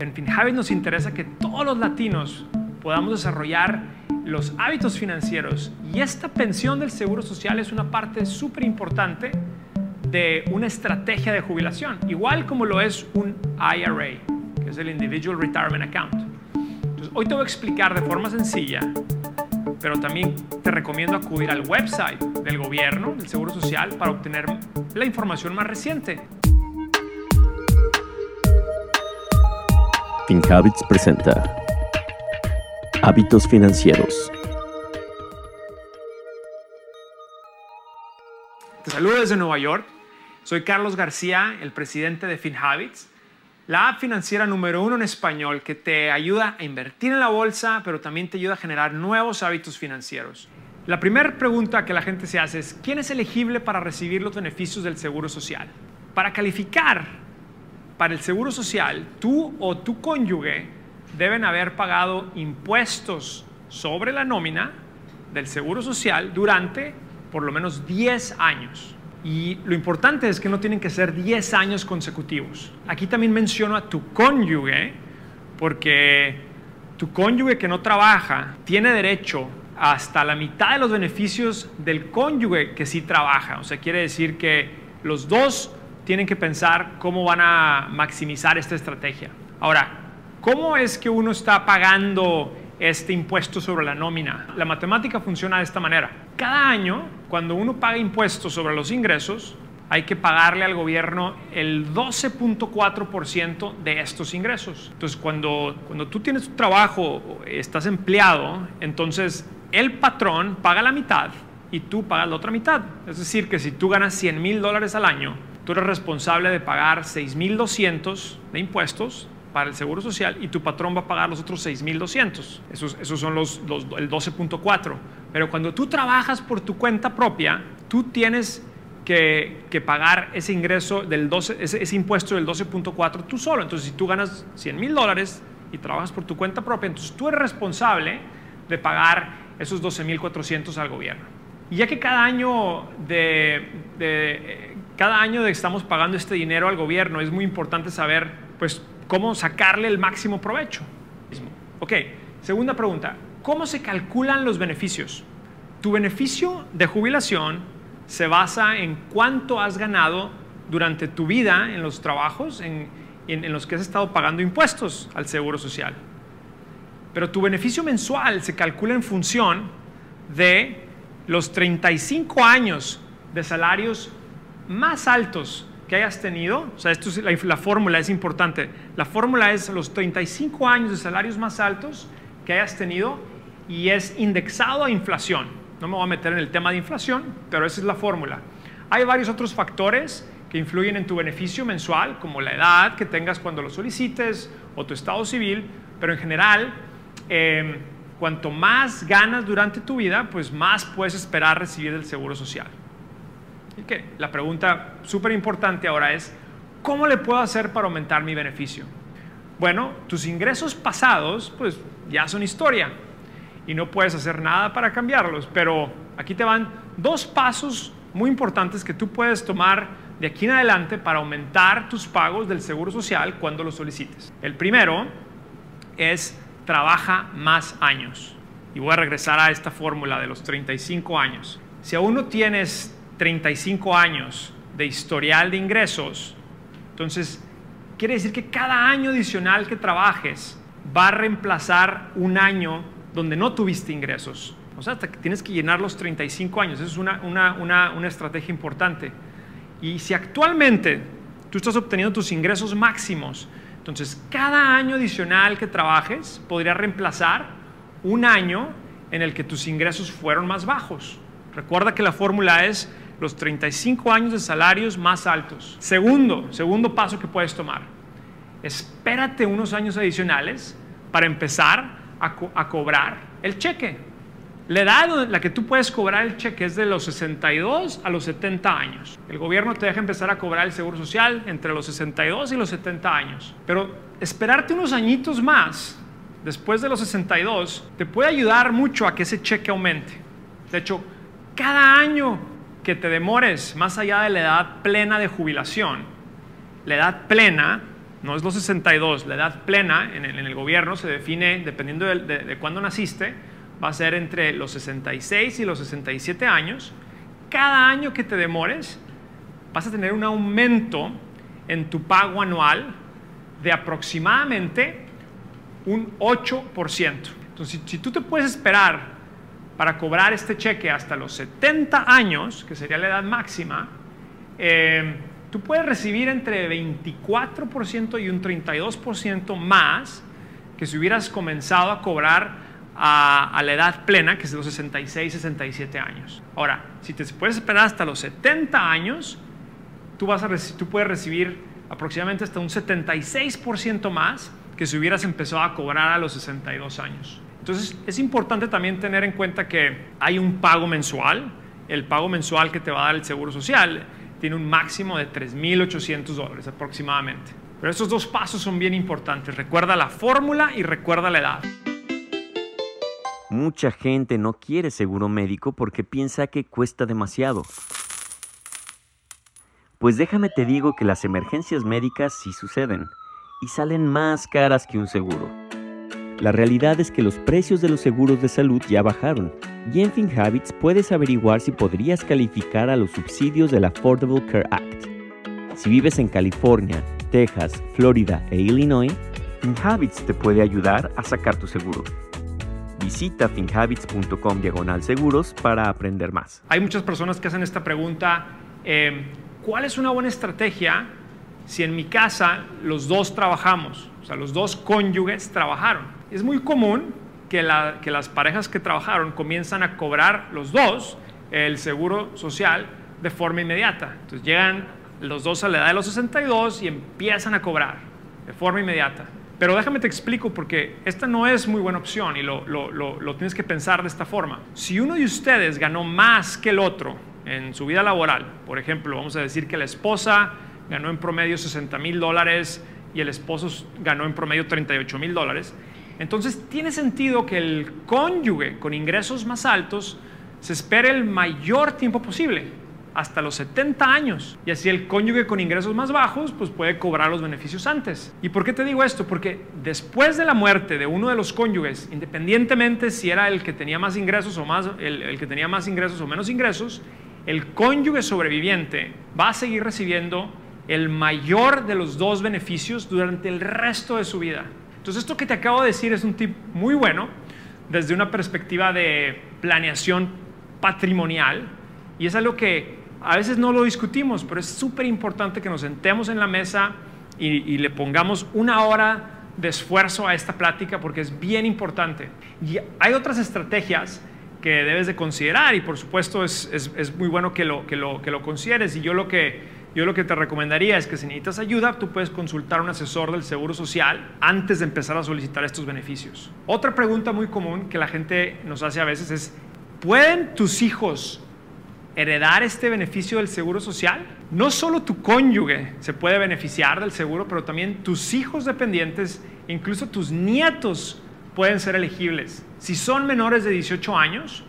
En FinHabit nos interesa que todos los latinos podamos desarrollar los hábitos financieros y esta pensión del Seguro Social es una parte súper importante de una estrategia de jubilación, igual como lo es un IRA, que es el Individual Retirement Account. Hoy te voy a explicar de forma sencilla, pero también te recomiendo acudir al website del gobierno, del Seguro Social, para obtener la información más reciente. FinHabits presenta Hábitos Financieros. Te saludo desde Nueva York. Soy Carlos García, el presidente de FinHabits, la app financiera número uno en español que te ayuda a invertir en la bolsa, pero también te ayuda a generar nuevos hábitos financieros. La primera pregunta que la gente se hace es, ¿quién es elegible para recibir los beneficios del Seguro Social? Para calificar para el Seguro Social, tú o tu cónyuge deben haber pagado impuestos sobre la nómina del Seguro Social durante por lo menos 10 años. Y lo importante es que no tienen que ser 10 años consecutivos. Aquí también menciono a tu cónyuge, porque tu cónyuge que no trabaja tiene derecho hasta la mitad de los beneficios del cónyuge que sí trabaja. O sea, quiere decir que los dos tienen que pensar cómo van a maximizar esta estrategia. Ahora, ¿cómo es que uno está pagando este impuesto sobre la nómina? La matemática funciona de esta manera. Cada año, cuando uno paga impuestos sobre los ingresos, hay que pagarle al gobierno el 12.4% de estos ingresos. Entonces, cuando, cuando tú tienes tu trabajo, estás empleado, entonces el patrón paga la mitad y tú pagas la otra mitad. Es decir, que si tú ganas 100 mil dólares al año, tú eres responsable de pagar 6.200 de impuestos para el Seguro Social y tu patrón va a pagar los otros 6.200. Esos, esos son los, el 12.4. Pero cuando tú trabajas por tu cuenta propia, tú tienes que, que pagar ese ingreso del 12, ese, ese impuesto del 12.4 tú solo. Entonces, si tú ganas 100 mil dólares y trabajas por tu cuenta propia, entonces tú eres responsable de pagar esos 12.400 al gobierno. Y ya que cada año de, de cada año estamos pagando este dinero al gobierno, es muy importante saber pues, cómo sacarle el máximo provecho. Ok, segunda pregunta, ¿cómo se calculan los beneficios? Tu beneficio de jubilación se basa en cuánto has ganado durante tu vida en los trabajos en los que has estado pagando impuestos al Seguro Social. Pero tu beneficio mensual se calcula en función de los 35 años de salarios más altos que hayas tenido, o sea, esto es la, fórmula es importante, la fórmula es los 35 años de salarios más altos que hayas tenido y es indexado a inflación. No me voy a meter en el tema de inflación, pero esa es la fórmula. Hay varios otros factores que influyen en tu beneficio mensual, como la edad que tengas cuando lo solicites o tu estado civil, pero en general, em, cuanto más ganas durante tu vida, pues más puedes esperar recibir del Seguro Social. La pregunta súper importante ahora es, ¿cómo le puedo hacer para aumentar mi beneficio? Bueno, tus ingresos pasados, pues ya son historia y no puedes hacer nada para cambiarlos, pero aquí te van dos pasos muy importantes que tú puedes tomar de aquí en adelante para aumentar tus pagos del Seguro Social cuando lo solicites. El primero es trabaja más años. Y voy a regresar a esta fórmula de los 35 años. Si aún no tienes 35 años de historial de ingresos, entonces quiere decir que cada año adicional que trabajes va a reemplazar un año donde no tuviste ingresos. O sea, hasta que tienes que llenar los 35 años. Esa es una, una, una, una estrategia importante. Y si actualmente tú estás obteniendo tus ingresos máximos, entonces cada año adicional que trabajes podría reemplazar un año en el que tus ingresos fueron más bajos. Recuerda que la fórmula es los 35 años de salarios más altos. Segundo, segundo paso que puedes tomar, espérate unos años adicionales para empezar a, cobrar el cheque. La edad en la que tú puedes cobrar el cheque es de los 62 a los 70 años. El gobierno te deja empezar a cobrar el seguro social entre los 62 y los 70 años. Pero esperarte unos añitos más, después de los 62, te puede ayudar mucho a que ese cheque aumente. De hecho, cada año que te demores más allá de la edad plena de jubilación, la edad plena no es los 62, la edad plena en el, gobierno se define, dependiendo de, de, de cuándo naciste, va a ser entre los 66 y los 67 años. Cada año que te demores, vas a tener un aumento en tu pago anual de aproximadamente un 8%. Entonces, si, tú te puedes esperar para cobrar este cheque hasta los 70 años, que sería la edad máxima, eh, tú puedes recibir entre 24% y un 32% más que si hubieras comenzado a cobrar a, a, la edad plena, que es de los 66, 67 años. Ahora, si te puedes esperar hasta los 70 años, tú, vas a tú puedes recibir aproximadamente hasta un 76% más que si hubieras empezado a cobrar a los 62 años. Entonces, es importante también tener en cuenta que hay un pago mensual. El pago mensual que te va a dar el Seguro Social tiene un máximo de 3.800 dólares aproximadamente. Pero estos dos pasos son bien importantes. Recuerda la fórmula y recuerda la edad. Mucha gente no quiere seguro médico porque piensa que cuesta demasiado. Pues déjame te digo que las emergencias médicas sí suceden y salen más caras que un seguro. La realidad es que los precios de los seguros de salud ya bajaron y en FinHabits puedes averiguar si podrías calificar a los subsidios del Affordable Care Act. Si vives en California, Texas, Florida e Illinois, FinHabits te puede ayudar a sacar tu seguro. Visita finhabits.com diagonal seguros para aprender más. Hay muchas personas que hacen esta pregunta, eh, ¿cuál es una buena estrategia si en mi casa los dos trabajamos? O sea, los dos cónyuges trabajaron. Es muy común que, la, que las parejas que trabajaron comienzan a cobrar los dos el seguro social de forma inmediata. Entonces llegan los dos a la edad de los 62 y empiezan a cobrar de forma inmediata. Pero déjame te explico porque esta no es muy buena opción y lo, lo, lo, tienes que pensar de esta forma. Si uno de ustedes ganó más que el otro en su vida laboral, por ejemplo, vamos a decir que la esposa ganó en promedio 60 mil dólares y el esposo ganó en promedio 38 mil dólares, entonces tiene sentido que el cónyuge con ingresos más altos se espere el mayor tiempo posible hasta los 70 años. Y así el cónyuge con ingresos más bajos pues puede cobrar los beneficios antes. ¿Y por qué te digo esto? Porque después de la muerte de uno de los cónyuges, independientemente si era el que tenía más ingresos o más el, el que tenía más ingresos o menos ingresos, el cónyuge sobreviviente va a seguir recibiendo el mayor de los dos beneficios durante el resto de su vida. Entonces esto que te acabo de decir es un tip muy bueno desde una perspectiva de planeación patrimonial y es algo que a veces no lo discutimos, pero es súper importante que nos sentemos en la mesa y, le pongamos una hora de esfuerzo a esta plática porque es bien importante. Y hay otras estrategias que debes de considerar y por supuesto es, es, es muy bueno que lo, que, lo, que lo consideres y yo lo que, yo lo que te recomendaría es que si necesitas ayuda, tú puedes consultar a un asesor del Seguro Social antes de empezar a solicitar estos beneficios. Otra pregunta muy común que la gente nos hace a veces es, ¿pueden tus hijos heredar este beneficio del seguro social, no solo tu cónyuge se puede beneficiar del seguro, pero también tus hijos dependientes, incluso tus nietos pueden ser elegibles. Si son menores de 18 años,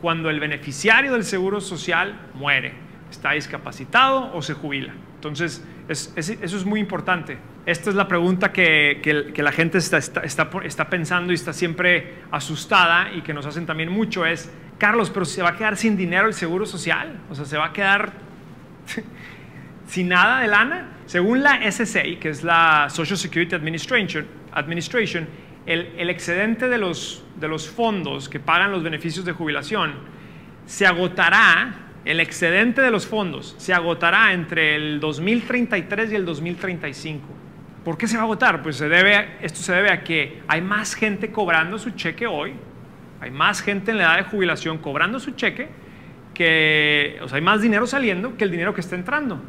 cuando el beneficiario del seguro social muere, está discapacitado o se jubila. Entonces, es, es, eso es muy importante. Esta es la pregunta que, que, que la gente está, está, está, está pensando y está siempre asustada y que nos hacen también mucho es, Carlos, pero se va a quedar sin dinero el seguro social, o sea, se va a quedar sin nada de lana. Según la SSA, que es la Social Security Administration, el, excedente de los, de los fondos que pagan los beneficios de jubilación se agotará, el excedente de los fondos se agotará entre el 2033 y el 2035. ¿Por qué se va a agotar? Pues se debe, esto se debe a que hay más gente cobrando su cheque hoy hay más gente en la edad de jubilación cobrando su cheque que, o sea, hay más dinero saliendo que el dinero que está entrando.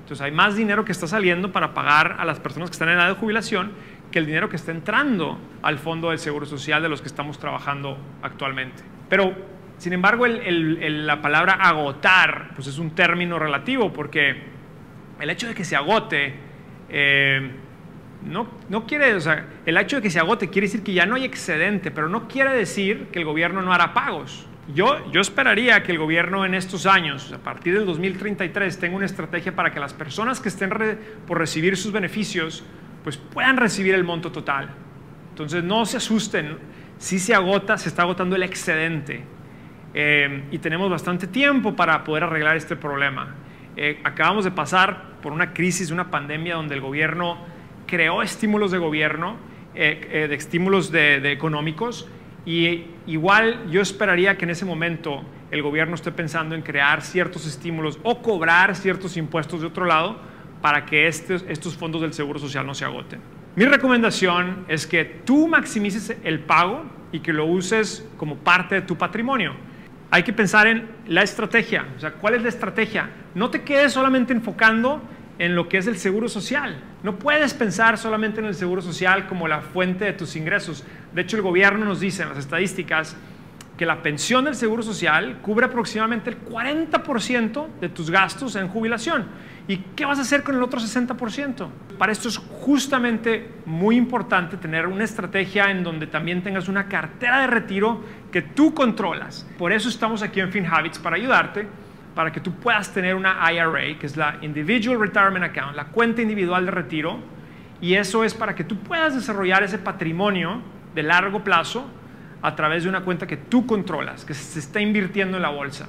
Entonces hay más dinero que está saliendo para pagar a las personas que están en edad de jubilación que el dinero que está entrando al fondo del Seguro Social de los que estamos trabajando actualmente. Pero, sin embargo, el, el, el, la palabra agotar pues es un término relativo porque el hecho de que se agote eh, no, no quiere, o sea, el hecho de que se agote quiere decir que ya no hay excedente, pero no quiere decir que el gobierno no hará pagos. Yo, yo esperaría que el gobierno en estos años, a partir del 2033, tenga una estrategia para que las personas que estén por recibir sus beneficios pues puedan recibir el monto total. Entonces no se asusten, si se agota, se está agotando el excedente eh, y tenemos bastante tiempo para poder arreglar este problema. Eh, acabamos de pasar por una crisis, una pandemia donde el gobierno creó estímulos de gobierno, eh, de estímulos de, económicos y igual yo esperaría que en ese momento el gobierno esté pensando en crear ciertos estímulos o cobrar ciertos impuestos de otro lado para que estos, estos fondos del Seguro Social no se agoten. Mi recomendación es que tú maximices el pago y que lo uses como parte de tu patrimonio. Hay que pensar en la estrategia, o sea, ¿cuál es la estrategia? No te quedes solamente enfocando en lo que es el seguro social. No puedes pensar solamente en el seguro social como la fuente de tus ingresos. De hecho, el gobierno nos dice en las estadísticas que la pensión del seguro social cubre aproximadamente el 40% de tus gastos en jubilación. ¿Y qué vas a hacer con el otro 60%? Para esto es justamente muy importante tener una estrategia en donde también tengas una cartera de retiro que tú controlas. Por eso estamos aquí en FinHabits para ayudarte, para que tú puedas tener una IRA, que es la Individual Retirement Account, la cuenta individual de retiro, y eso es para que tú puedas desarrollar ese patrimonio de largo plazo a través de una cuenta que tú controlas, que se está invirtiendo en la bolsa.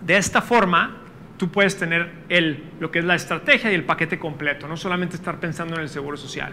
De esta forma, tú puedes tener el, lo que es la estrategia y el paquete completo, no solamente estar pensando en el seguro social.